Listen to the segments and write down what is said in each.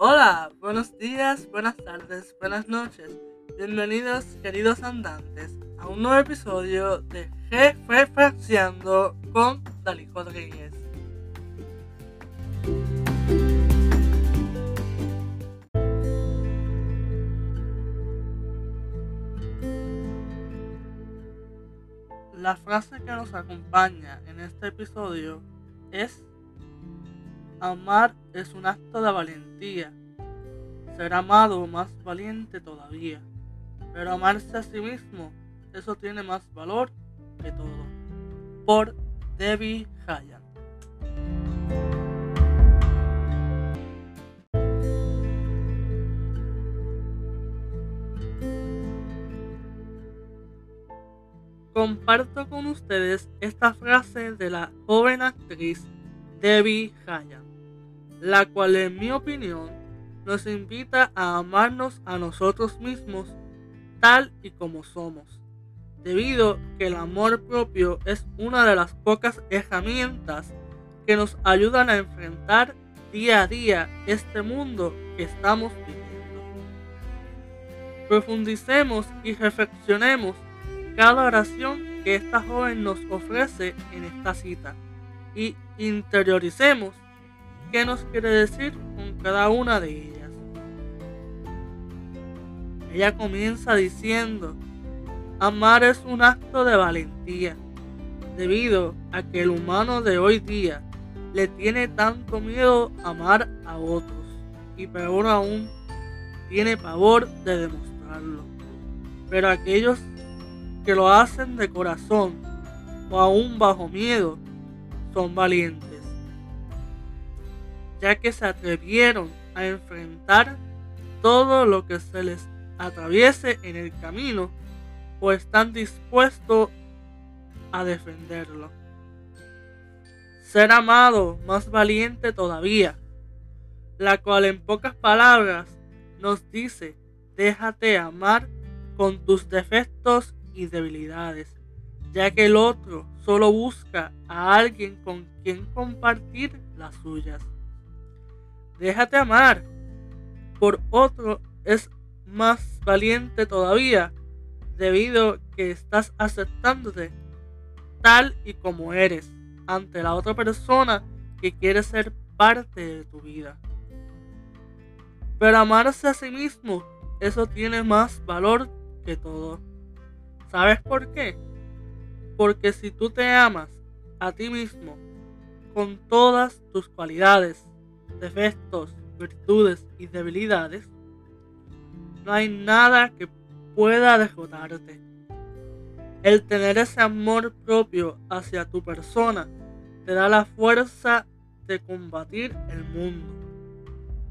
Hola, buenos días, buenas tardes, buenas noches. Bienvenidos, queridos andantes, a un nuevo episodio de Jefe Fraseando con Dalí Rodríguez. La frase que nos acompaña en este episodio es Amar es un acto de valentía. Ser amado más valiente todavía. Pero amarse a sí mismo, eso tiene más valor que todo. Por Debbie Hyatt. Comparto con ustedes esta frase de la joven actriz Debbie Hyatt la cual en mi opinión nos invita a amarnos a nosotros mismos tal y como somos, debido que el amor propio es una de las pocas herramientas que nos ayudan a enfrentar día a día este mundo que estamos viviendo. Profundicemos y reflexionemos cada oración que esta joven nos ofrece en esta cita y interioricemos qué nos quiere decir con cada una de ellas. Ella comienza diciendo, amar es un acto de valentía, debido a que el humano de hoy día le tiene tanto miedo amar a otros y peor aún, tiene pavor de demostrarlo. Pero aquellos que lo hacen de corazón o aún bajo miedo son valientes ya que se atrevieron a enfrentar todo lo que se les atraviese en el camino o están dispuestos a defenderlo. Ser amado más valiente todavía, la cual en pocas palabras nos dice, déjate amar con tus defectos y debilidades, ya que el otro solo busca a alguien con quien compartir las suyas. Déjate amar por otro es más valiente todavía debido que estás aceptándote tal y como eres ante la otra persona que quiere ser parte de tu vida. Pero amarse a sí mismo, eso tiene más valor que todo. ¿Sabes por qué? Porque si tú te amas a ti mismo con todas tus cualidades, defectos, virtudes y debilidades, no hay nada que pueda derrotarte. El tener ese amor propio hacia tu persona te da la fuerza de combatir el mundo,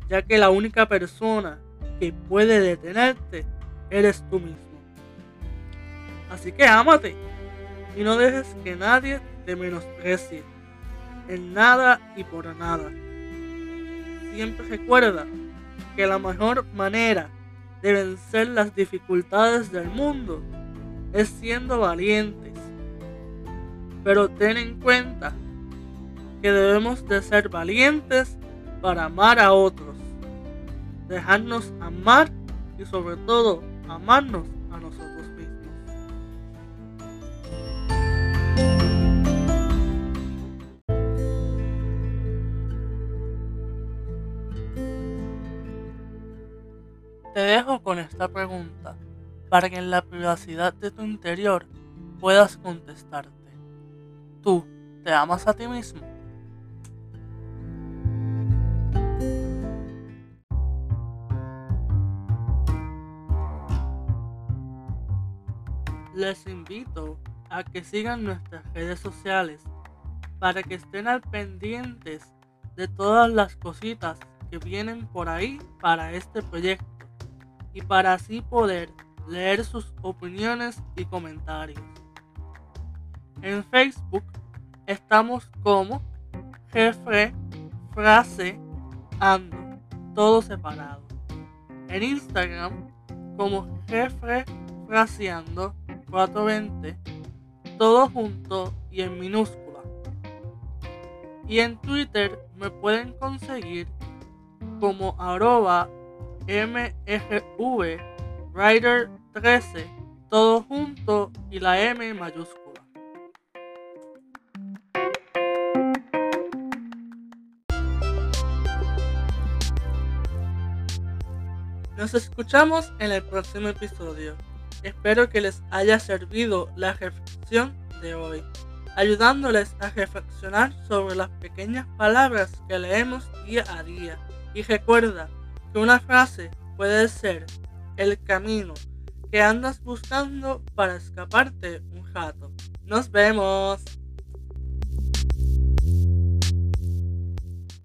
ya que la única persona que puede detenerte eres tú mismo. Así que ámate y no dejes que nadie te menosprecie en nada y por nada siempre recuerda que la mejor manera de vencer las dificultades del mundo es siendo valientes. Pero ten en cuenta que debemos de ser valientes para amar a otros, dejarnos amar y sobre todo amarnos a nosotros. Te dejo con esta pregunta para que en la privacidad de tu interior puedas contestarte. ¿Tú te amas a ti mismo? Les invito a que sigan nuestras redes sociales para que estén al pendientes de todas las cositas que vienen por ahí para este proyecto y para así poder leer sus opiniones y comentarios. En Facebook estamos como jefe, frase, ando, todo separado. En Instagram como jefe, fraseando 420, todo junto y en minúscula. Y en Twitter me pueden conseguir como arroba mgv Rider 13, todo junto y la M mayúscula. Nos escuchamos en el próximo episodio. Espero que les haya servido la reflexión de hoy, ayudándoles a reflexionar sobre las pequeñas palabras que leemos día a día. Y recuerda que una frase puede ser el camino que andas buscando para escaparte un rato. Nos vemos.